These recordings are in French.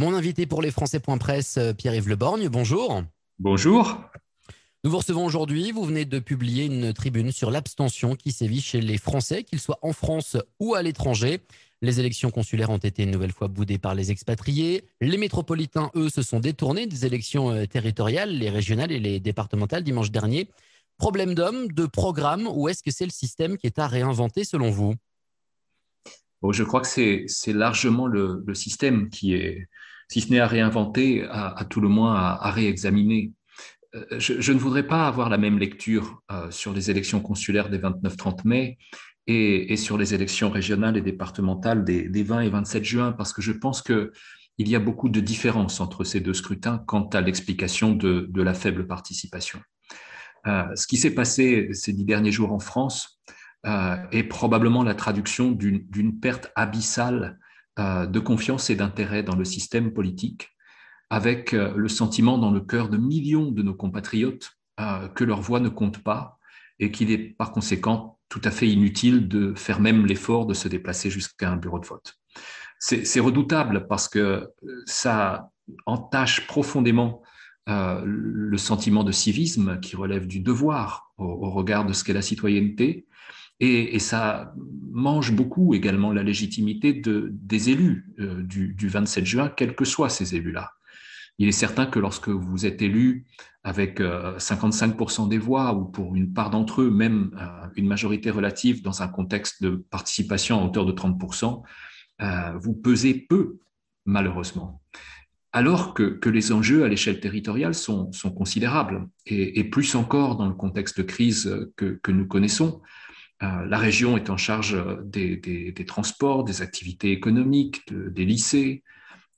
Mon invité pour les Français.press, euh, Pierre-Yves Leborgne, bonjour. Bonjour. Nous vous recevons aujourd'hui. Vous venez de publier une tribune sur l'abstention qui sévit chez les Français, qu'ils soient en France ou à l'étranger. Les élections consulaires ont été une nouvelle fois boudées par les expatriés. Les métropolitains, eux, se sont détournés des élections euh, territoriales, les régionales et les départementales dimanche dernier. Problème d'homme, de programme, ou est-ce que c'est le système qui est à réinventer selon vous? Je crois que c'est largement le, système qui est, si ce n'est à réinventer, à, tout le moins à, réexaminer. Euh, je, ne voudrais pas avoir la même lecture euh, sur les élections consulaires des 29-30 mai et, sur les élections régionales et départementales des, 20 et 27 juin, parce que je pense qu'il y a beaucoup de différences entre ces deux scrutins quant à l'explication de, la faible participation. Euh, ce qui s'est passé ces dix derniers jours en France, est probablement la traduction d'une perte abyssale de confiance et d'intérêt dans le système politique, avec euh, le sentiment dans le cœur de millions de nos compatriotes que leur voix ne compte pas et qu'il est par conséquent tout à fait inutile de faire même l'effort de se déplacer jusqu'à un bureau de vote. C'est redoutable parce que ça entache profondément le sentiment de civisme qui relève du devoir au regard de ce qu'est la citoyenneté, et, ça mange beaucoup également la légitimité de, des élus euh, du, 27 juin, quels que soient ces élus-là. Il est certain que lorsque vous êtes élu avec 55% euh, des voix, ou pour une part d'entre eux, même euh, une majorité relative dans un contexte de participation à hauteur de 30%, vous pesez peu, malheureusement. Alors que, les enjeux à l'échelle territoriale sont, considérables, et, plus encore dans le contexte de crise que, nous connaissons, la région est en charge euh, des, transports, des activités économiques, des lycées.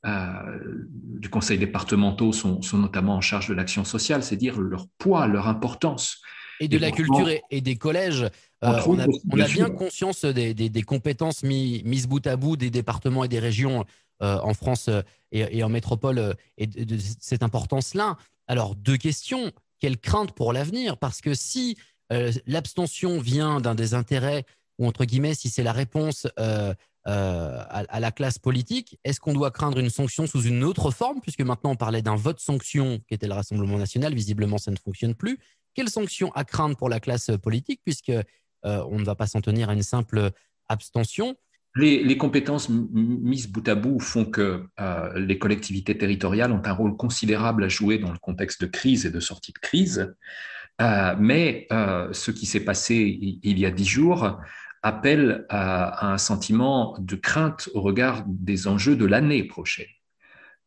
Euh, du conseil départementaux sont, notamment en charge de l'action sociale, c'est dire leur poids, leur importance. Et de la culture et, des collèges. on, a, bien conscience des, compétences mises bout à bout des départements et des régions en France et, en métropole et de cette importance-là. Alors, deux questions. Quelle crainte pour l'avenir? Parce que si euh, l'abstention vient d'un des intérêts, ou entre guillemets, si c'est la réponse euh, euh, à, la classe politique, est-ce qu'on doit craindre une sanction sous une autre forme Puisque maintenant on parlait d'un vote sanction qui était le Rassemblement national, visiblement ça ne fonctionne plus. Quelle sanction à craindre pour la classe politique, puisque on ne va pas s'en tenir à une simple abstention? Les, compétences mises bout à bout font que les collectivités territoriales ont un rôle considérable à jouer dans le contexte de crise et de sortie de crise. Euh, mais euh, ce qui s'est passé il, y a dix jours appelle à, un sentiment de crainte au regard des enjeux de l'année prochaine.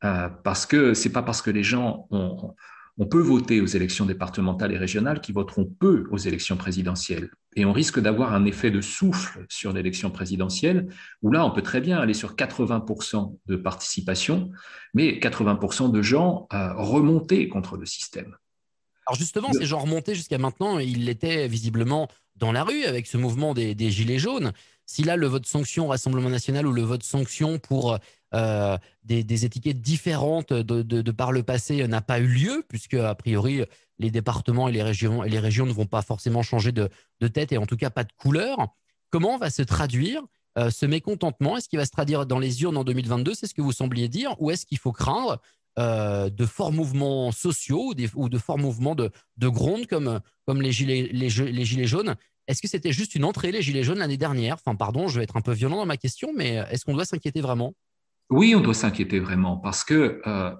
Euh, parce que c'est pas parce que les gens ont, on peut voter aux élections départementales et régionales qui voteront peu aux élections présidentielles. Et on risque d'avoir un effet de souffle sur l'élection présidentielle, où là, on peut très bien aller sur 80% de participation, mais 80% de gens remonter contre le système. Alors justement, ces gens remontés jusqu'à maintenant, ils l'étaient visiblement dans la rue avec ce mouvement des, Gilets jaunes. Si là, le vote sanction Rassemblement national ou le vote sanction pour euh, des, étiquettes différentes de, par le passé n'a pas eu lieu, puisque a priori, les départements et les régions, et les régions ne vont pas forcément changer de, tête et en tout cas pas de couleur, comment va se traduire euh, ce mécontentement? Est-ce qu'il va se traduire dans les urnes en 2022 C'est ce que vous sembliez dire. Ou est-ce qu'il faut craindre euh, de forts mouvements sociaux ou, de forts mouvements de, de gronde comme, les, gilets, jaunes. Est-ce que c'était juste une entrée, les gilets jaunes, l'année dernière? Enfin, pardon, je vais être un peu violent dans ma question, mais est-ce qu'on doit s'inquiéter vraiment? Oui, on doit s'inquiéter vraiment parce que euh,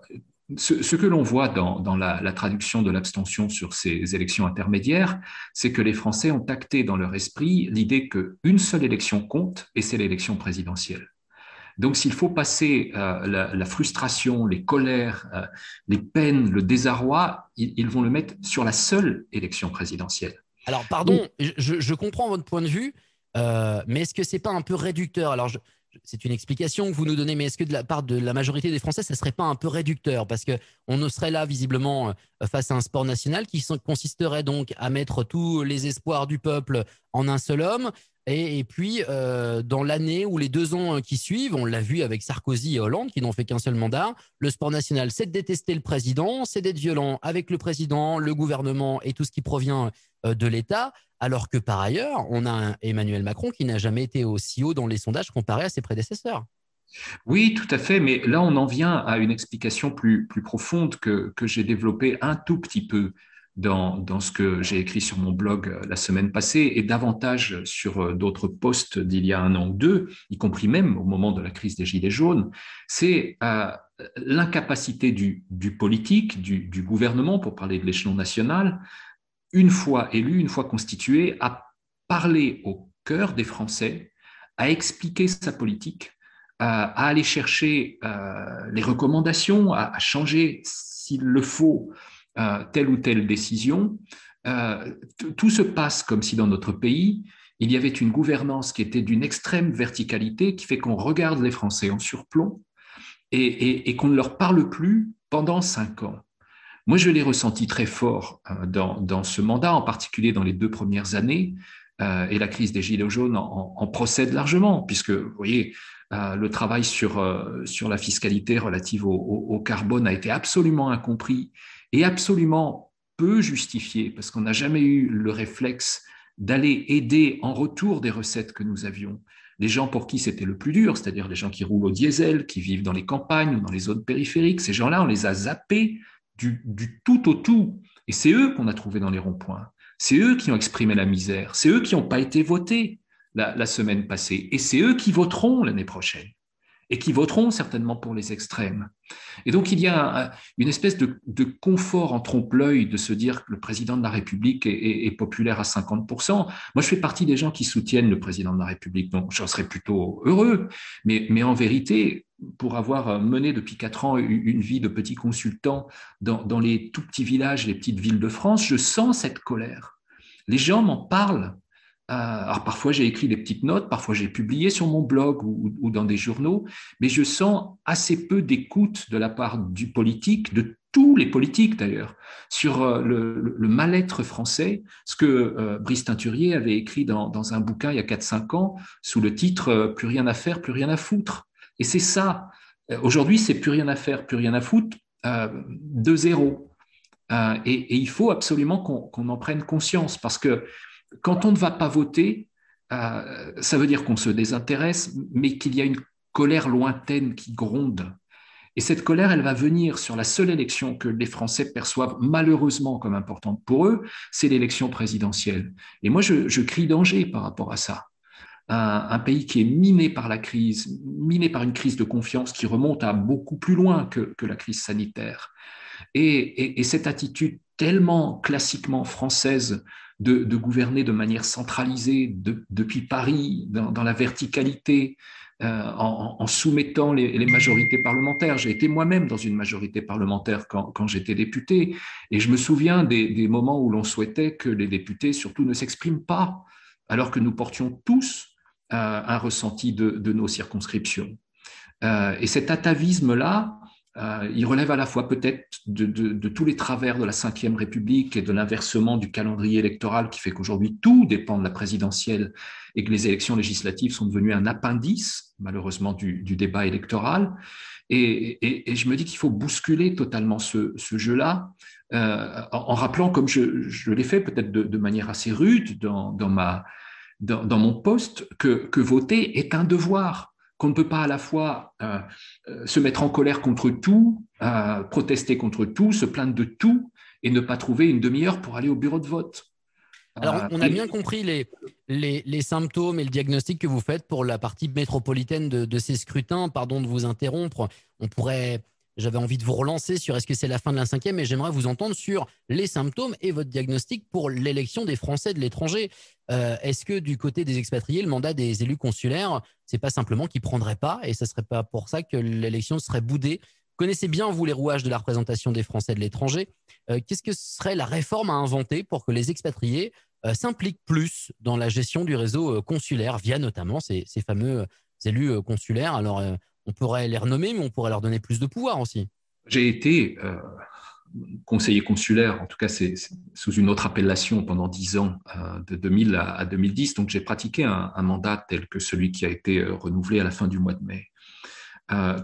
ce, que l'on voit dans, dans la, la, traduction de l'abstention sur ces élections intermédiaires, c'est que les Français ont acté dans leur esprit l'idée qu'une seule élection compte et c'est l'élection présidentielle. Donc s'il faut passer euh, la, frustration, les colères, euh, les peines, le désarroi, ils, vont le mettre sur la seule élection présidentielle. Alors pardon, je, comprends votre point de vue, euh, mais est-ce que c'est pas un peu réducteur? Alors c'est une explication que vous nous donnez, mais est-ce que de la part de la majorité des Français, ça serait pas un peu réducteur? Parce qu'on ne serait là visiblement face à un sport national qui consisterait donc à mettre tous les espoirs du peuple en un seul homme, et, puis, euh, dans l'année ou les deux ans qui suivent, on l'a vu avec Sarkozy et Hollande, qui n'ont fait qu'un seul mandat, le sport national, c'est de détester le président, c'est d'être violent avec le président, le gouvernement et tout ce qui provient euh, de l'État, alors que par ailleurs, on a un Emmanuel Macron qui n'a jamais été aussi haut dans les sondages comparé à ses prédécesseurs. Oui, tout à fait, mais là on en vient à une explication plus, profonde que j'ai développée un tout petit peu dans, ce que j'ai écrit sur mon blog euh, la semaine passée et davantage sur euh, d'autres posts d'il y a un an ou deux, y compris même au moment de la crise des Gilets jaunes, c'est euh, l'incapacité du, politique, du, gouvernement, pour parler de l'échelon national, une fois élu, une fois constitué, à parler au cœur des Français, à expliquer sa politique, à, aller chercher les recommandations, à changer s'il le faut euh, telle ou telle décision, euh, tout se passe comme si dans notre pays, il y avait une gouvernance qui était d'une extrême verticalité, qui fait qu'on regarde les Français en surplomb et, qu'on ne leur parle plus pendant cinq ans. Moi, je l'ai ressenti très fort euh, dans, ce mandat, en particulier dans les deux premières années, et la crise des Gilets jaunes en, procède largement, puisque, vous voyez, le travail sur, sur la fiscalité relative au, carbone a été absolument incompris et absolument peu justifié, parce qu'on n'a jamais eu le réflexe d'aller aider en retour des recettes que nous avions. Les gens pour qui c'était le plus dur, c'est-à-dire les gens qui roulent au diesel, qui vivent dans les campagnes ou dans les zones périphériques, ces gens-là, on les a zappés du, tout au tout. Et c'est eux qu'on a trouvés dans les ronds-points. C'est eux qui ont exprimé la misère. C'est eux qui n'ont pas été votés la semaine passée. Et c'est eux qui voteront l'année prochaine et qui voteront certainement pour les extrêmes. Et donc il y a une espèce de, confort en trompe-l'œil de se dire que le président de la République est, populaire à 50%. Moi, je fais partie des gens qui soutiennent le président de la République, donc j'en serais plutôt heureux. Mais, en vérité, pour avoir mené depuis quatre ans une vie de petit consultant dans, les tout petits villages, les petites villes de France, je sens cette colère. Les gens m'en parlent alors parfois j'ai écrit des petites notes, parfois j'ai publié sur mon blog ou, dans des journaux, mais je sens assez peu d'écoute de la part du politique, de tous les politiques d'ailleurs, sur euh, le, mal-être français, ce que euh, Brice Teinturier avait écrit dans, un bouquin il y a 4-5 ans sous le titre Plus rien à faire, plus rien à foutre. Et c'est ça. Aujourd'hui, c'est plus rien à faire, plus rien à foutre, de zéro. Et, il faut absolument qu'on en prenne conscience parce que quand on ne va pas voter, euh, ça veut dire qu'on se désintéresse, mais qu'il y a une colère lointaine qui gronde. Et cette colère, elle va venir sur la seule élection que les Français perçoivent malheureusement comme importante pour eux, c'est l'élection présidentielle. Et moi, je, crie danger par rapport à ça. Un, pays qui est miné par la crise, miné par une crise de confiance qui remonte à beaucoup plus loin que, la crise sanitaire. et, cette attitude tellement classiquement française de, gouverner de manière centralisée depuis Paris, dans, la verticalité, euh, en, soumettant les, majorités parlementaires. J'ai été moi-même dans une majorité parlementaire quand, j'étais député, et je me souviens des, moments où l'on souhaitait que les députés surtout ne s'expriment pas, alors que nous portions tous euh, un ressenti de, nos circonscriptions. Euh, et cet atavisme-là, euh, il relève à la fois peut-être de, tous les travers de la Ve République et de l'inversement du calendrier électoral qui fait qu'aujourd'hui tout dépend de la présidentielle et que les élections législatives sont devenues un appendice, malheureusement, du, débat électoral. Et, je me dis qu'il faut bousculer totalement ce, jeu-là, euh, en, rappelant, comme je, l'ai fait peut-être de, manière assez rude dans, mon poste, que voter est un devoir qu'on ne peut pas à la fois euh, euh, se mettre en colère contre tout, euh, protester contre tout, se plaindre de tout et ne pas trouver une demi-heure pour aller au bureau de vote. Alors, on a bien compris les, les, symptômes et le diagnostic que vous faites pour la partie métropolitaine de, de ces scrutins. Pardon de vous interrompre. On pourrait j'avais envie de vous relancer sur est-ce que c'est la fin de la cinquième, mais j'aimerais vous entendre sur les symptômes et votre diagnostic pour l'élection des Français de l'étranger. Euh, est-ce que du côté des expatriés, le mandat des élus consulaires, c'est pas simplement qu'ils prendraient pas et ce serait pas pour ça que l'élection serait boudée? Connaissez bien vous les rouages de la représentation des Français de l'étranger. Euh, qu'est-ce que serait la réforme à inventer pour que les expatriés euh, s'impliquent plus dans la gestion du réseau consulaire via notamment ces, ces fameux élus consulaires? Alors on pourrait les renommer, mais on pourrait leur donner plus de pouvoir aussi. J'ai été euh, conseiller consulaire, en tout cas c'est sous une autre appellation pendant dix ans, euh, de 2000 à, 2010. Donc j'ai pratiqué un, mandat tel que celui qui a été euh, renouvelé à la fin du mois de mai.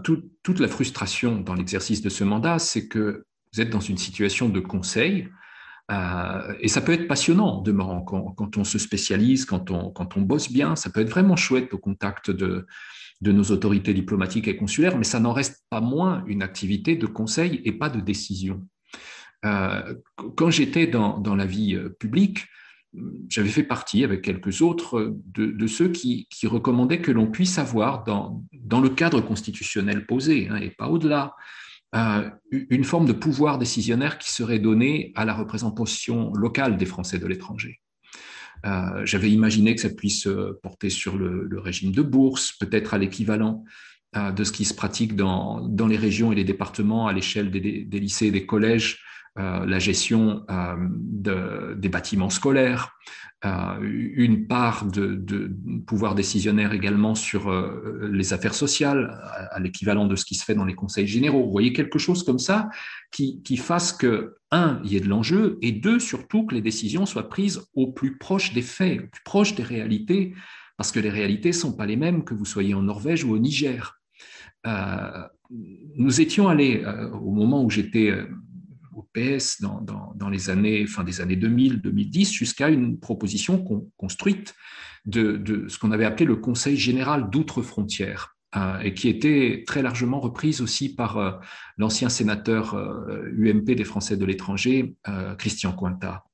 toute la frustration dans l'exercice de ce mandat, c'est que vous êtes dans une situation de conseil. et ça peut être passionnant, demeurant, quand, quand, on se spécialise, quand on, quand on bosse bien, ça peut être vraiment chouette au contact de, de nos autorités diplomatiques et consulaires, mais ça n'en reste pas moins une activité de conseil et pas de décision. Euh, quand j'étais dans, dans, la vie euh, publique, j'avais fait partie avec quelques autres de, ceux qui, qui, recommandaient que l'on puisse avoir dans, dans, le cadre constitutionnel posé, hein, et pas au-delà, euh, une forme de pouvoir décisionnaire qui serait donné à la représentation locale des Français de l'étranger. Euh, J'avais imaginé que ça puisse porter sur le, régime de bourse, peut-être à l'équivalent de ce qui se pratique dans, les régions et les départements à l'échelle des, lycées et des collèges euh, la gestion euh, de, des bâtiments scolaires, euh, une part de, pouvoir décisionnaire également sur les affaires sociales, à, l'équivalent de ce qui se fait dans les conseils généraux. Vous voyez quelque chose comme ça qui, fasse que, un, il y ait de l'enjeu, et deux, surtout, que les décisions soient prises au plus proche des faits, au plus proche des réalités, parce que les réalités ne sont pas les mêmes que vous soyez en Norvège ou au Niger. Nous étions allés, au moment où j'étais au PS dans, dans, les années, fin des années 2000-2010, jusqu'à une proposition construite de, de, ce qu'on avait appelé le Conseil général d'outre-frontières. Euh, et qui était très largement reprise aussi par euh, l'ancien sénateur UMP euh, des Français de l'étranger, Christian Cointa.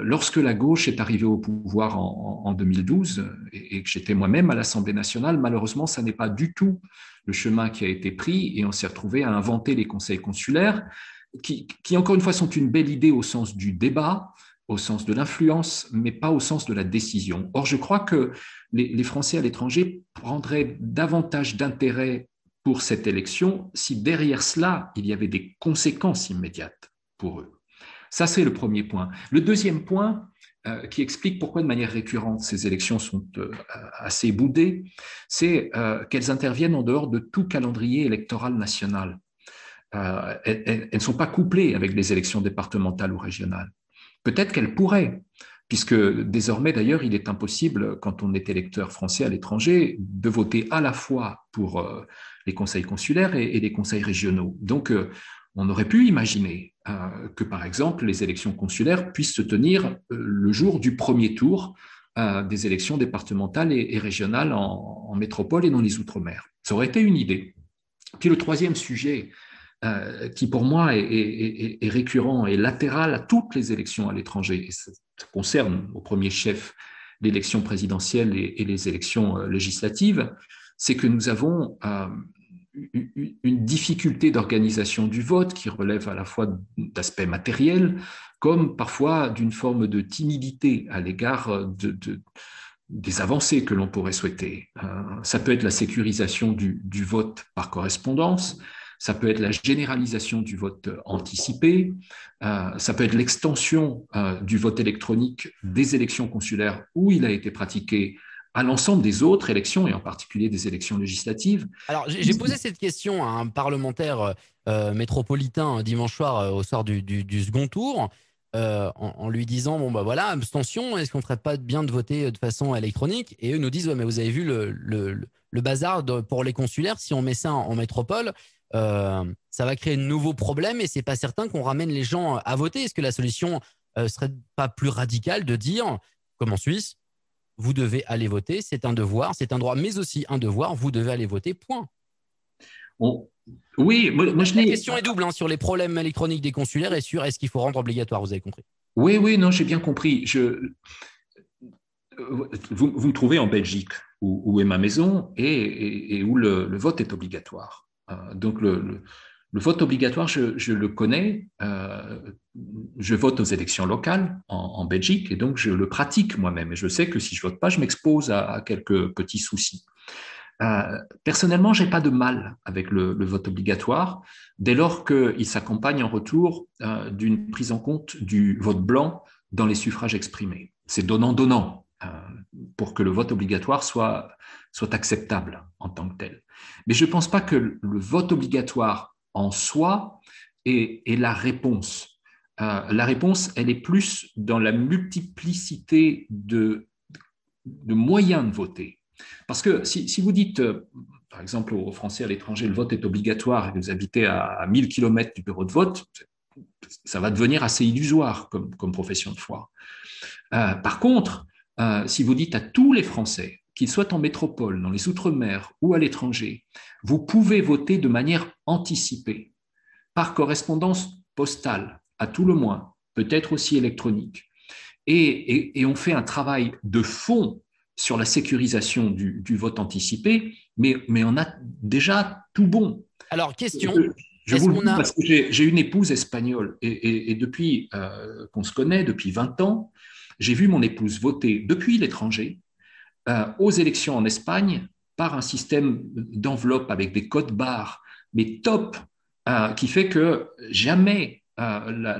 lorsque la gauche est arrivée au pouvoir en, en 2012 et, et que j'étais moi-même à l'Assemblée nationale, malheureusement, ça n'est pas du tout le chemin qui a été pris et on s'est retrouvé à inventer les conseils consulaires qui, encore une fois, sont une belle idée au sens du débat, au sens de l'influence, mais pas au sens de la décision. Or, je crois que les, Français à l'étranger prendraient davantage d'intérêt pour cette élection si derrière cela, il y avait des conséquences immédiates pour eux. Ça, c'est le premier point. Le deuxième point, euh, qui explique pourquoi de manière récurrente ces élections sont euh, assez boudées, c'est euh, qu'elles interviennent en dehors de tout calendrier électoral national. Euh, elles ne sont pas couplées avec les élections départementales ou régionales. Peut-être qu'elles pourraient, puisque désormais d'ailleurs il est impossible, quand on est électeur français à l'étranger, de voter à la fois pour euh, les conseils consulaires et, les conseils régionaux. Donc euh, on aurait pu imaginer que par exemple les élections consulaires puissent se tenir le jour du premier tour des élections départementales et, régionales en, en métropole et dans les Outre-mer. Ça aurait été une idée. Puis le troisième sujet euh, qui pour moi est, récurrent et latéral à toutes les élections à l'étranger. Ça, concerne au premier chef l'élection présidentielle et, les élections euh, législatives, c'est que nous avons euh, une difficulté d'organisation du vote qui relève à la fois d'aspects matériels comme parfois d'une forme de timidité à l'égard de, des avancées que l'on pourrait souhaiter. ça peut être la sécurisation du vote par correspondance, ça peut être la généralisation du vote anticipé, euh, ça peut être l'extension euh, du vote électronique des élections consulaires où il a été pratiqué à l'ensemble des autres élections, et en particulier des élections législatives. Alors, j'ai posé cette question à un parlementaire euh, métropolitain dimanche soir, au soir du, second tour, en, lui disant, bon, bah voilà, abstention, est-ce qu'on ne ferait pas bien de voter de façon électronique? Et eux nous disent, ouais, mais vous avez vu le, le, bazar pour les consulaires, si on met ça en métropole, euh, ça va créer de nouveaux problèmes et c'est pas certain qu'on ramène les gens à voter. Est-ce que la solution euh, serait pas plus radicale de dire, comme en Suisse, vous devez aller voter, c'est un devoir, c'est un droit, mais aussi un devoir, vous devez aller voter, point. Oui, moi, je La question est double hein, sur les problèmes électroniques des consulaires et sur est-ce qu'il faut rendre obligatoire, vous avez compris. Oui, oui, non, j'ai bien compris. Je... Vous, vous me trouvez en Belgique, où, est ma maison et, où le, vote est obligatoire. Euh, donc le, vote obligatoire, je, le connais. Euh, je vote aux élections locales en, Belgique et donc je le pratique moi-même. Et je sais que si je vote pas, je m'expose à, quelques petits soucis. Euh, personnellement, j'ai pas de mal avec le, vote obligatoire dès lors qu'il s'accompagne en retour euh, d'une prise en compte du vote blanc dans les suffrages exprimés. C'est donnant-donnant pour que le vote obligatoire soit, soit acceptable en tant que tel. Mais je ne pense pas que le vote obligatoire en soi est, la réponse. Euh, la réponse, elle est plus dans la multiplicité de, de moyens de voter. Parce que si, vous dites, euh, par exemple, aux Français à l'étranger, le vote est obligatoire et que vous habitez à, 1000 km du bureau de vote, ça va devenir assez illusoire comme, profession de foi. Euh, par contre, si vous dites à tous les Français, qu'il soit en métropole, dans les Outre-mer ou à l'étranger, vous pouvez voter de manière anticipée, par correspondance postale, à tout le moins, peut-être aussi électronique. Et, on fait un travail de fond sur la sécurisation du, vote anticipé, mais, mais on a déjà tout bon. Alors, question. Je, vous le dis parce que j'ai une épouse espagnole et, depuis euh, qu'on se connaît, depuis 20 ans, j'ai vu mon épouse voter depuis l'étranger euh, aux élections en Espagne par un système d'enveloppe avec des codes barres, mais top, euh, qui fait que jamais euh,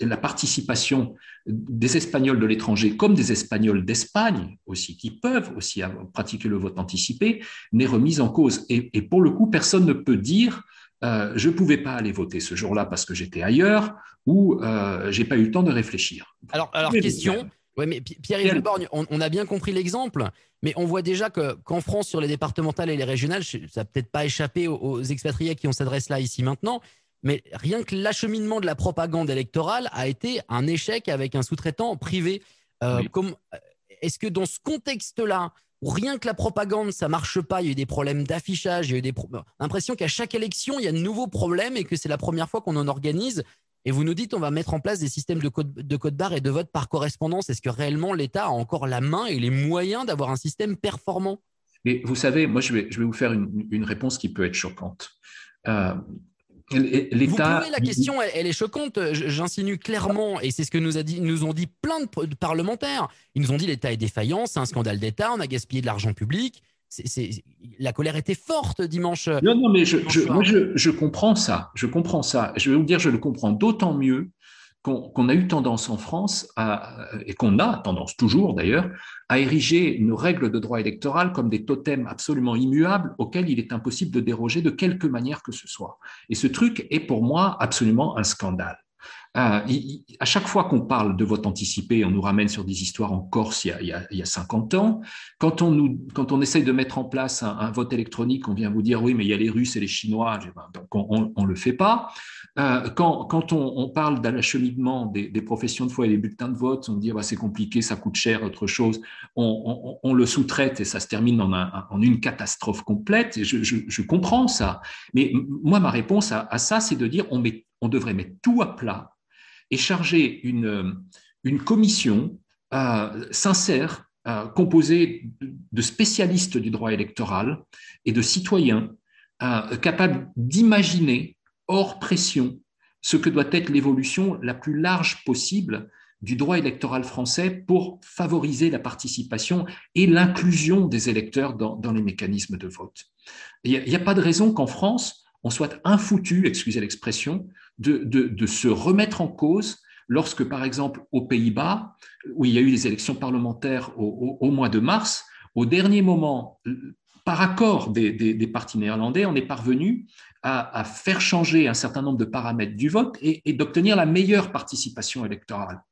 la, participation des Espagnols de l'étranger comme des Espagnols d'Espagne aussi, qui peuvent aussi pratiquer le vote anticipé, n'est remise en cause. Et, pour le coup, personne ne peut dire euh, je ne pouvais pas aller voter ce jour-là parce que j'étais ailleurs ou euh, j'ai pas eu le temps de réfléchir. Alors, alors question. Ouais, mais Pierre-Yves Borgne, on, a bien compris l'exemple, mais on voit déjà qu'en France, sur les départementales et les régionales, ça n'a peut-être pas échappé aux, aux expatriés qui on s'adresse là ici maintenant, mais rien que l'acheminement de la propagande électorale a été un échec avec un sous-traitant privé. Euh, est-ce que dans ce contexte-là, rien que la propagande, ça marche pas, il y a eu des problèmes d'affichage, il y a eu des l'impression qu'à chaque élection, il y a de nouveaux problèmes et que c'est la première fois qu'on en organise. Et vous nous dites, on va mettre en place des systèmes de code, de barre et de vote par correspondance. Est-ce que réellement l'État a encore la main et les moyens d'avoir un système performant? Et vous savez, moi, je vais, je vais vous faire une, réponse qui peut être choquante. Euh, L'État. la question, elle, est choquante. J'insinue clairement, et c'est ce que nous, a dit, nous ont dit plein de, parlementaires. Ils nous ont dit l'État est défaillant, c'est un scandale d'État, on a gaspillé de l'argent public. la colère était forte dimanche. Non, non, mais je, je, comprends ça. Je comprends ça. Je vais vous dire, je le comprends d'autant mieux qu'on a eu tendance en France, et qu'on a tendance toujours d'ailleurs, à ériger nos règles de droit électoral comme des totems absolument immuables auxquels il est impossible de déroger de quelque manière que ce soit. Et ce truc est pour moi absolument un scandale. Euh, à chaque fois qu'on parle de vote anticipé, on nous ramène sur des histoires en Corse il y a, il y a, 50 ans. Quand on, nous, quand on essaye de mettre en place un, vote électronique, on vient vous dire oui, mais il y a les Russes et les Chinois, donc on ne le fait pas. Euh, quand, on, parle de l'acheminement des, professions de foi et des bulletins de vote, on dit bah, c'est compliqué, ça coûte cher, autre chose. On, le sous-traite et ça se termine en, une catastrophe complète. Je, comprends ça. Mais moi, ma réponse à, ça, c'est de dire on, devrait mettre tout à plat et charger une, une commission euh, sincère, euh, composée de spécialistes du droit électoral et de citoyens euh, capables d'imaginer, hors pression, ce que doit être l'évolution la plus large possible du droit électoral français pour favoriser la participation et l'inclusion des électeurs dans, les mécanismes de vote. Il n'y a, pas de raison qu'en France, on soit infoutu, excusez l'expression, de, se remettre en cause lorsque, par exemple, aux Pays-Bas, où il y a eu les élections parlementaires au, mois de mars, au dernier moment, par accord des, partis néerlandais, on est parvenu à, faire changer un certain nombre de paramètres du vote et, d'obtenir la meilleure participation électorale.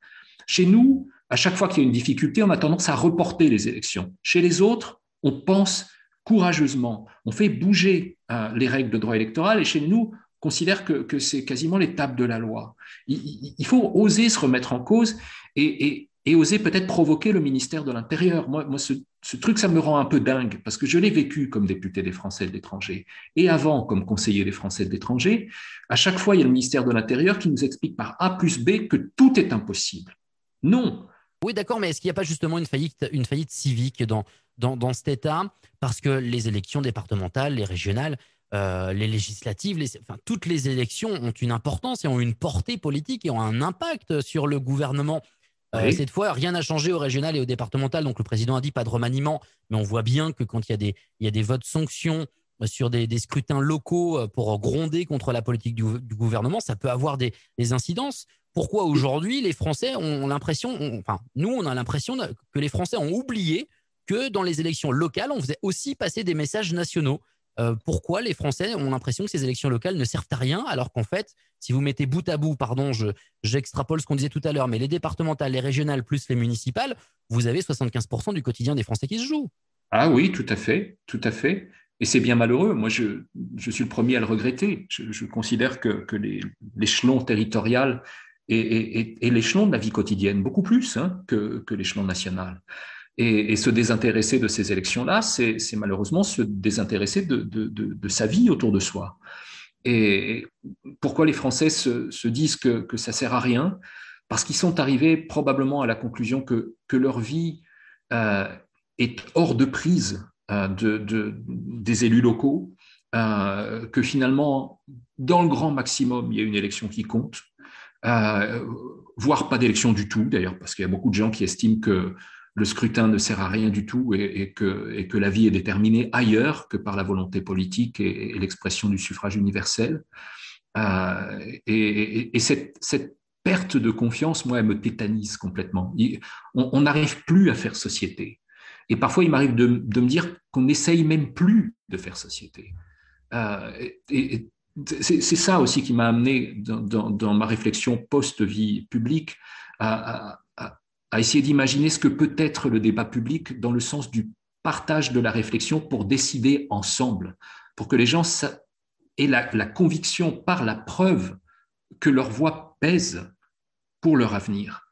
Chez nous, à chaque fois qu'il y a une difficulté, on a tendance à reporter les élections. Chez les autres, on pense courageusement, on fait bouger euh, les règles de droit électoral et chez nous, considère que, c'est quasiment l'étape de la loi. Il, faut oser se remettre en cause et, oser peut-être provoquer le ministère de l'Intérieur. Moi, moi ce, truc, ça me rend un peu dingue parce que je l'ai vécu comme député des Français de l'étranger et avant comme conseiller des Français de l'étranger. À chaque fois, il y a le ministère de l'Intérieur qui nous explique par A plus B que tout est impossible. Non. Oui, d'accord, mais est-ce qu'il n'y a pas justement une faillite, une faillite civique dans, dans, dans cet État? Parce que les élections départementales, les régionales, euh, les législatives, toutes les élections ont une importance et ont une portée politique et ont un impact sur le gouvernement. Euh, cette fois, rien n'a changé au régional et au départemental. Donc, le président a dit pas de remaniement, mais on voit bien que quand il y a des, il y des votes sanctions euh, sur des, scrutins locaux pour gronder contre la politique du, gouvernement, ça peut avoir des, incidences. Pourquoi aujourd'hui les Français ont l'impression, enfin, nous, on a l'impression que les Français ont oublié que dans les élections locales, on faisait aussi passer des messages nationaux. Euh, pourquoi les Français ont l'impression que ces élections locales ne servent à rien, alors qu'en fait, si vous mettez bout à bout, pardon, j'extrapole ce qu'on disait tout à l'heure, mais les départementales, les régionales plus les municipales, vous avez 75% du quotidien des Français qui se joue. Ah oui, tout à fait, tout à fait. Et c'est bien malheureux. Moi, je, suis le premier à le regretter. Je, considère que, l'échelon territorial est, l'échelon de la vie quotidienne, beaucoup plus hein, que, que l'échelon national. Et, se désintéresser de ces élections-là, c'est malheureusement se désintéresser de, sa vie autour de soi. Et pourquoi les Français se, disent que, que ça sert à rien? Parce qu'ils sont arrivés probablement à la conclusion que, leur vie euh, est hors de prise euh, des élus locaux, euh, que finalement, dans le grand maximum, il y a une élection qui compte, voire pas d'élection du tout, d'ailleurs, parce qu'il y a beaucoup de gens qui estiment que le scrutin ne sert à rien du tout et, que, la vie est déterminée ailleurs que par la volonté politique et, l'expression du suffrage universel. Euh, et, cette, perte de confiance, moi, elle me tétanise complètement. On n'arrive plus à faire société. Et parfois, il m'arrive de, me dire qu'on n'essaye même plus de faire société. Euh, et, c'est ça aussi qui m'a amené dans, ma réflexion post-vie publique à, à essayer d'imaginer ce que peut être le débat public dans le sens du partage de la réflexion pour décider ensemble, pour que les gens aient la, conviction par la preuve que leur voix pèse pour leur avenir.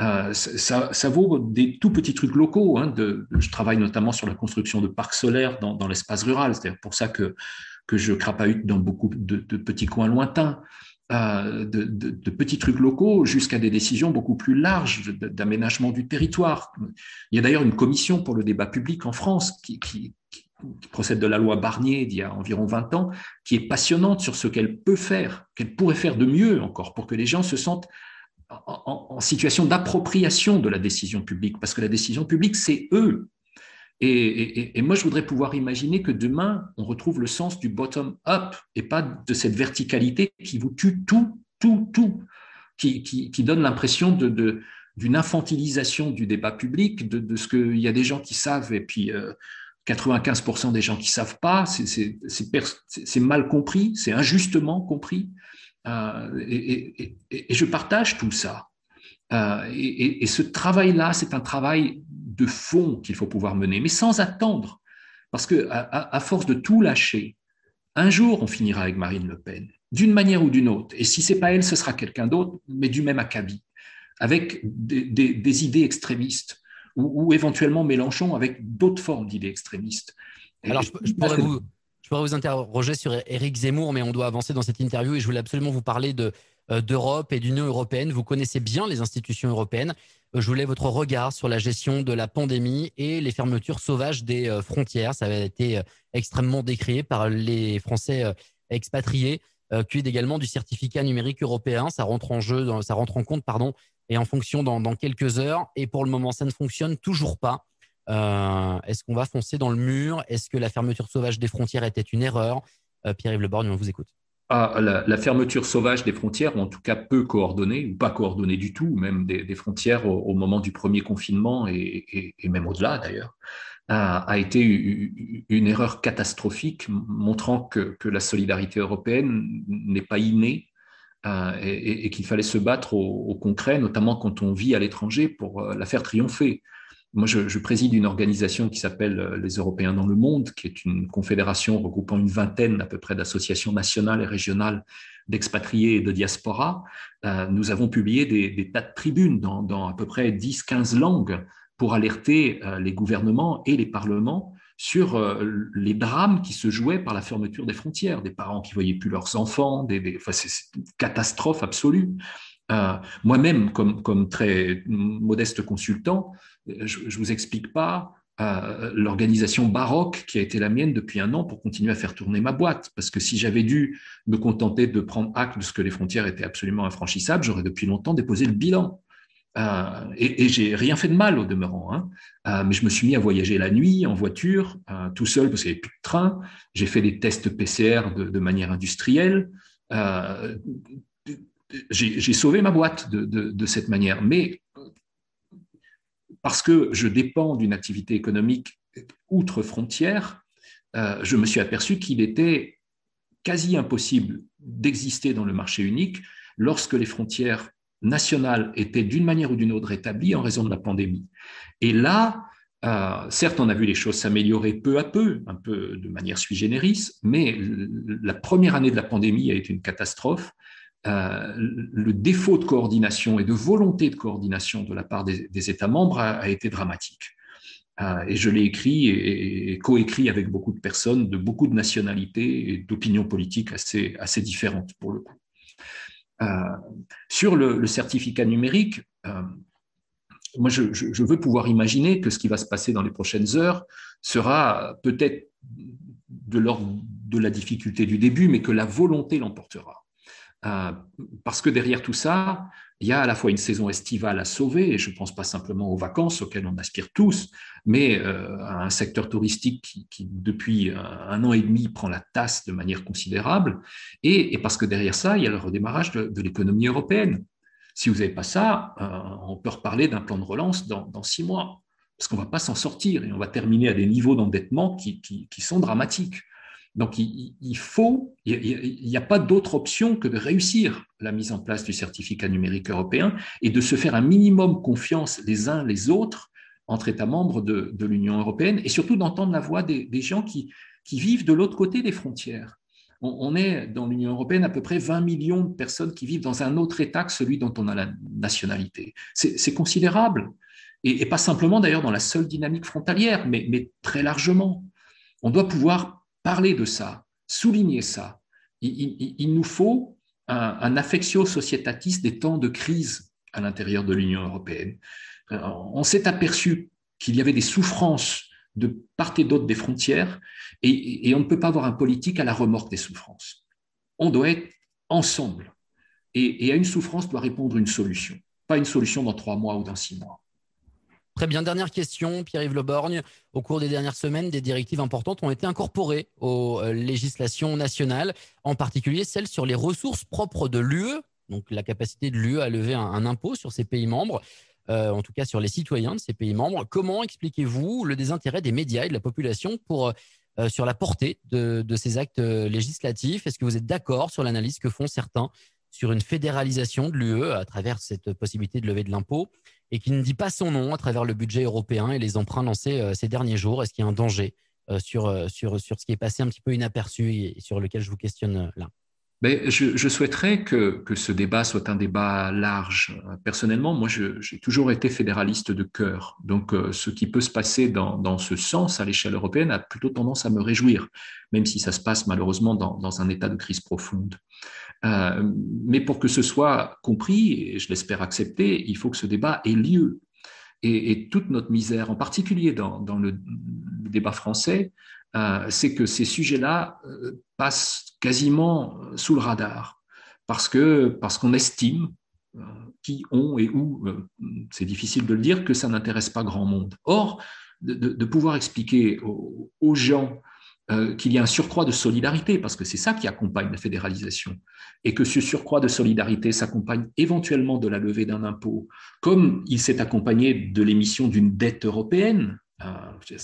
Euh, ça, vaut des tout petits trucs locaux. Hein, je travaille notamment sur la construction de parcs solaires dans, l'espace rural. C'est pour ça que, que je crapahute dans beaucoup de petits coins lointains. Euh, de, petits trucs locaux jusqu'à des décisions beaucoup plus larges d'aménagement du territoire. Il y a d'ailleurs une commission pour le débat public en France qui, procède de la loi Barnier d'il y a environ 20 ans, qui est passionnante sur ce qu'elle peut faire, qu'elle pourrait faire de mieux encore pour que les gens se sentent en situation d'appropriation de la décision publique, parce que la décision publique, c'est eux et, moi, je voudrais pouvoir imaginer que demain, on retrouve le sens du bottom-up et pas de cette verticalité qui vous tue tout, tout, tout, qui, donne l'impression de, d'une infantilisation du débat public, de, ce qu'il y a des gens qui savent et puis 95% euh, des gens qui savent pas, c'est mal compris, c'est injustement compris. Euh, et, je partage tout ça. Euh, et, ce travail-là, c'est un travail de fond qu'il faut pouvoir mener, mais sans attendre. Parce que à, force de tout lâcher, un jour on finira avec Marine Le Pen, d'une manière ou d'une autre. Et si c'est pas elle, ce sera quelqu'un d'autre, mais du même acabit, avec des, idées extrémistes, ou, éventuellement Mélenchon avec d'autres formes d'idées extrémistes. Alors je, pourrais vous, je pourrais vous interroger sur Éric Zemmour, mais on doit avancer dans cette interview et je voulais absolument vous parler de euh, d'Europe et d'Union européenne. Vous connaissez bien les institutions européennes. Euh, je voulais votre regard sur la gestion de la pandémie et les fermetures sauvages des euh, frontières. Ça avait été extrêmement décrié par les Français expatriés, puis également du certificat numérique européen. Ça rentre en jeu, ça rentre en compte, pardon, et en fonction dans, quelques heures. Et pour le moment, ça ne fonctionne toujours pas. Est-ce qu'on va foncer dans le mur? Est-ce que la fermeture sauvage des frontières était une erreur? Pierre-Yves Leborgne, on vous écoute la, fermeture sauvage des frontières, ou en tout cas peu coordonnée, ou pas coordonnée du tout, même des, frontières au, moment du premier confinement et, même au-delà d'ailleurs, a, été une erreur catastrophique, montrant que, la solidarité européenne n'est pas innée euh, et, qu'il fallait se battre au, concret, notamment quand on vit à l'étranger, pour euh, la faire triompher. Moi, je, préside une organisation qui s'appelle euh, les Européens dans le monde, qui est une confédération regroupant une vingtaine à peu près d'associations nationales et régionales d'expatriés et de diaspora. Euh, nous avons publié des, tas de tribunes dans, à peu près 10-15 langues pour alerter euh, les gouvernements et les parlements sur les drames qui se jouaient par la fermeture des frontières, des parents qui voyaient plus leurs enfants, des, enfin, c'est une catastrophe absolue. Moi-même, comme, très modeste consultant, je ne vous explique pas euh, l'organisation baroque qui a été la mienne depuis un an pour continuer à faire tourner ma boîte. Parce que si j'avais dû me contenter de prendre acte de ce que les frontières étaient absolument infranchissables, j'aurais depuis longtemps déposé le bilan. Euh, et, et j'ai rien fait de mal au demeurant, hein. euh, mais je me suis mis à voyager la nuit en voiture, tout seul parce qu'il n'y avait plus de train. J'ai fait des tests PCR de, manière industrielle. J'ai sauvé ma boîte de, cette manière. Mais parce que je dépends d'une activité économique outre frontières, euh, je me suis aperçu qu'il était quasi impossible d'exister dans le marché unique lorsque les frontières nationales étaient d'une manière ou d'une autre rétablies en raison de la pandémie. Et là, euh, certes, on a vu les choses s'améliorer peu à peu, un peu de manière sui generis, mais la première année de la pandémie a été une catastrophe euh, le défaut de coordination et de volonté de coordination de la part des, États membres a, été dramatique. et je l'ai écrit et, coécrit avec beaucoup de personnes de beaucoup de nationalités et d'opinions politiques assez, assez différentes pour le coup. sur le, certificat numérique, moi, je, veux pouvoir imaginer que ce qui va se passer dans les prochaines heures sera peut-être de l'ordre de la difficulté du début, mais que la volonté l'emportera. Euh, parce que derrière tout ça, il y a à la fois une saison estivale à sauver, et je ne pense pas simplement aux vacances auxquelles on aspire tous, mais euh, à un secteur touristique qui, depuis un, an et demi prend la tasse de manière considérable, et, parce que derrière ça, il y a le redémarrage de, l'économie européenne. Si vous n'avez pas ça, euh, on peut reparler d'un plan de relance dans, six mois, parce qu'on ne va pas s'en sortir, et on va terminer à des niveaux d'endettement qui sont dramatiques. Donc, il, faut, il n'y a pas d'autre option que de réussir la mise en place du certificat numérique européen et de se faire un minimum confiance les uns les autres entre États membres de, l'Union européenne et surtout d'entendre la voix des, gens qui, vivent de l'autre côté des frontières. On, est dans l'Union européenne à peu près 20 millions de personnes qui vivent dans un autre État que celui dont on a la nationalité. C'est considérable. Et, pas simplement d'ailleurs dans la seule dynamique frontalière, mais, mais très largement. On doit pouvoir parler de ça, souligner ça. Il, nous faut un, affectio societatis des temps de crise à l'intérieur de l'Union européenne. Euh, on s'est aperçu qu'il y avait des souffrances de part et d'autre des frontières et, on ne peut pas avoir un politique à la remorque des souffrances. On doit être ensemble et à une souffrance doit répondre une solution, pas une solution dans trois mois ou dans six mois. Très bien. Dernière question, Pierre-Yves Leborgne. Au cours des dernières semaines, des directives importantes ont été incorporées aux euh, législations nationales, en particulier celles sur les ressources propres de l'UE, donc la capacité de l'UE à lever un, impôt sur ses pays membres. Euh, en tout cas sur les citoyens de ces pays membres. Comment expliquez-vous le désintérêt des médias et de la population pour, euh, sur la portée de ces actes législatifs? Est-ce que vous êtes d'accord sur l'analyse que font certains sur une fédéralisation de l'UE à travers cette possibilité de lever de l'impôt? Et qui ne dit pas son nom à travers le budget européen et les emprunts lancés euh, ces derniers jours Est-ce qu'il y a un danger euh, sur, euh, sur, sur ce qui est passé un petit peu inaperçu et sur lequel je vous questionne là? Mais je, souhaiterais que, que, ce débat soit un débat large. Personnellement, moi, j'ai toujours été fédéraliste de cœur. Donc, ce qui peut se passer dans, dans ce sens à l'échelle européenne a plutôt tendance à me réjouir, même si ça se passe malheureusement dans, dans un état de crise profonde. Euh, mais pour que ce soit compris, et je l'espère accepté, il faut que ce débat ait lieu. Et, toute notre misère, en particulier dans, le, débat français, euh, c'est que ces sujets-là euh, passent quasiment sous le radar, parce que parce qu'on estime qui ont et où, c'est difficile de le dire, que ça n'intéresse pas grand monde. Or, de, pouvoir expliquer aux gens euh, qu'il y a un surcroît de solidarité, parce que c'est ça qui accompagne la fédéralisation, et que ce surcroît de solidarité s'accompagne éventuellement de la levée d'un impôt, comme il s'est accompagné de l'émission d'une dette européenne. Euh,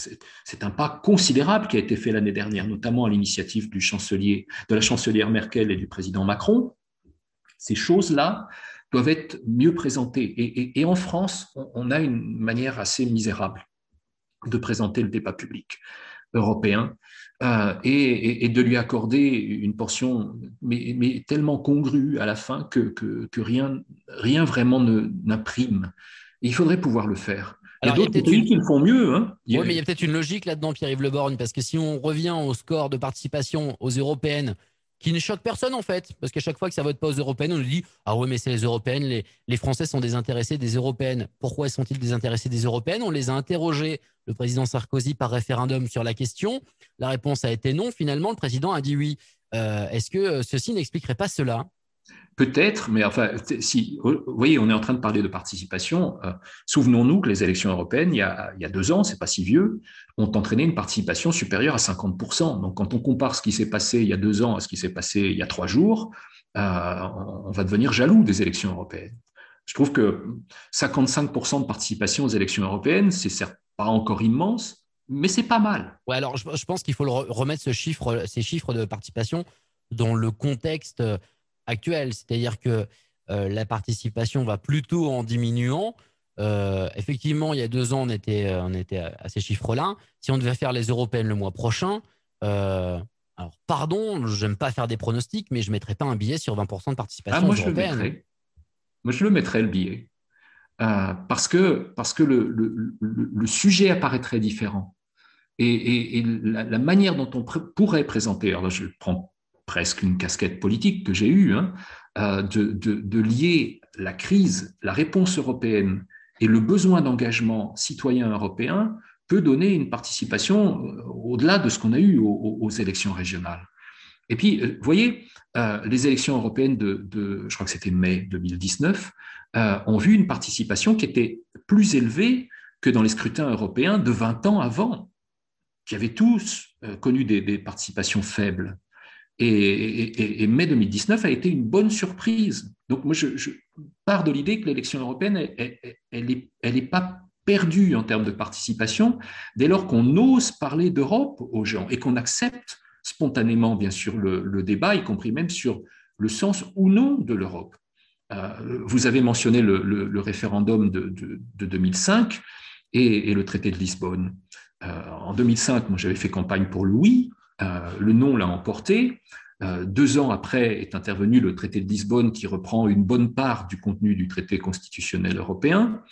c'est un pas considérable qui a été fait l'année dernière, notamment à l'initiative de la chancelière Merkel et du président Macron. Ces choses-là doivent être mieux présentées. Et, en France, on a une manière assez misérable de présenter le débat public européen euh, et, de lui accorder une portion, mais, tellement congrue à la fin que, que, rien, rien vraiment n'imprime. Il faudrait pouvoir le faire. il y a d'autres pays qui le font mieux. Hein. Oui, mais il y a peut-être une logique là-dedans, Pierre-Yves Le Borgne, parce que si on revient au score de participation aux européennes qui ne choque personne en fait, parce qu'à chaque fois que ça vote pas aux européennes, on nous dit ah ouais mais c'est les européennes, les, Français sont désintéressés des européennes. Pourquoi sont-ils désintéressés des européennes? On les a interrogés, le président Sarkozy par référendum sur la question. La réponse a été non. Finalement, le président a dit oui. Euh, est-ce que euh, ceci n'expliquerait pas cela? Peut-être, mais enfin, si, vous voyez, on est en train de parler de participation. Euh, souvenons-nous que les élections européennes, il y a, deux ans, c'est pas si vieux, ont entraîné une participation supérieure à 50%. Donc, quand on compare ce qui s'est passé il y a deux ans à ce qui s'est passé il y a trois jours, euh, on va devenir jaloux des élections européennes. Je trouve que 55% de participation aux élections européennes, c'est certes pas encore immense, mais c'est pas mal. Ouais, alors je, pense qu'il faut remettre ces chiffres de participation dans le contexte actuelle, c'est-à-dire que euh, la participation va plutôt en diminuant. Euh, effectivement, il y a deux ans, on était, euh, on était à ces chiffres-là. Si on devait faire les européennes le mois prochain, alors pardon, j'aime pas faire des pronostics, mais je ne mettrais pas un billet sur 20% de participation ah, moi, européenne. Je le moi, je le mettrais le billet. parce que, parce que le, le, le, sujet apparaît très différent. Et, et, la, manière dont on pourrait présenter, alors je prends presque une casquette politique que j'ai eue, hein, de, de, de, lier la crise, la réponse européenne et le besoin d'engagement citoyen européen peut donner une participation euh, au-delà de ce qu'on a eu aux, élections régionales. Et puis, euh, vous voyez, euh, les élections européennes de, je crois que c'était mai 2019, ont vu une participation qui était plus élevée que dans les scrutins européens de 20 ans avant, qui avaient tous connu des, participations faibles. Et, mai 2019 a été une bonne surprise. Donc moi, je, pars de l'idée que l'élection européenne, elle n'est pas perdue en termes de participation dès lors qu'on ose parler d'Europe aux gens et qu'on accepte spontanément, bien sûr, le, débat, y compris même sur le sens ou non de l'Europe. Euh, vous avez mentionné le, référendum de, 2005 et, le traité de Lisbonne. Euh, en 2005, moi j'avais fait campagne pour le le non l'a emporté. Euh, deux ans après est intervenu le traité de Lisbonne qui reprend une bonne part du contenu du traité constitutionnel européen.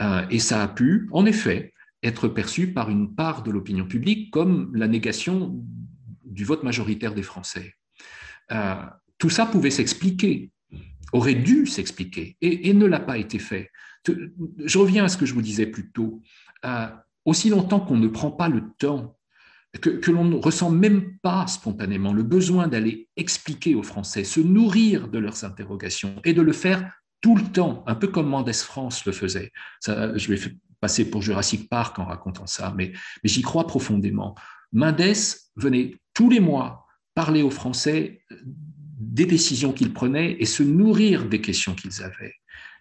Euh, et ça a pu, en effet, être perçu par une part de l'opinion publique comme la négation du vote majoritaire des Français. tout ça pouvait s'expliquer, aurait dû s'expliquer, et, ne l'a pas été fait. Je reviens à ce que je vous disais plus tôt. aussi longtemps qu'on ne prend pas le temps que, l'on ne ressent même pas spontanément le besoin d'aller expliquer aux Français, se nourrir de leurs interrogations et de le faire tout le temps, un peu comme Mendes France le faisait. Ça, je vais passer pour Jurassic Park en racontant ça, mais, mais j'y crois profondément. Mendes venait tous les mois parler aux Français des décisions qu'ils prenaient et se nourrir des questions qu'ils avaient.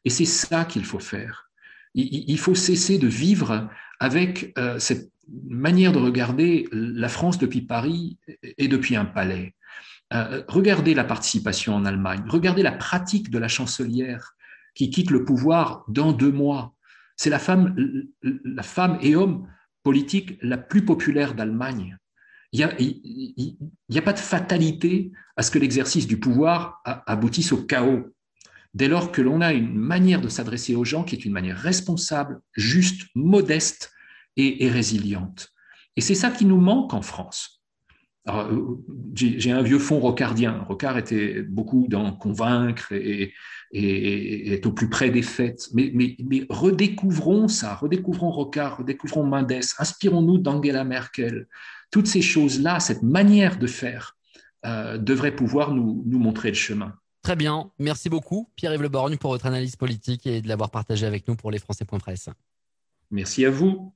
Et c'est ça qu'il faut faire. Il, faut cesser de vivre avec euh, cette manière de regarder la France depuis Paris et depuis un palais. Euh, regardez la participation en Allemagne, regardez la pratique de la chancelière qui quitte le pouvoir dans deux mois. C'est la femme, la femme et homme politique la plus populaire d'Allemagne. Il n'y a, pas de fatalité à ce que l'exercice du pouvoir aboutisse au chaos. Dès lors que l'on a une manière de s'adresser aux gens qui est une manière responsable, juste, modeste, et, résiliente. Et c'est ça qui nous manque en France. Euh, j'ai un vieux fond rocardien. Rocard était beaucoup dans convaincre et, et, être au plus près des faits. Mais, mais, mais redécouvrons ça, redécouvrons Rocard, redécouvrons Mendes, inspirons-nous d'Angela Merkel. Toutes ces choses-là, cette manière de faire, euh, devrait pouvoir nous, nous montrer le chemin. Très bien. Merci beaucoup, Pierre-Yves Le Borgne, pour votre analyse politique et de l'avoir partagé avec nous pour les Presse. Merci à vous.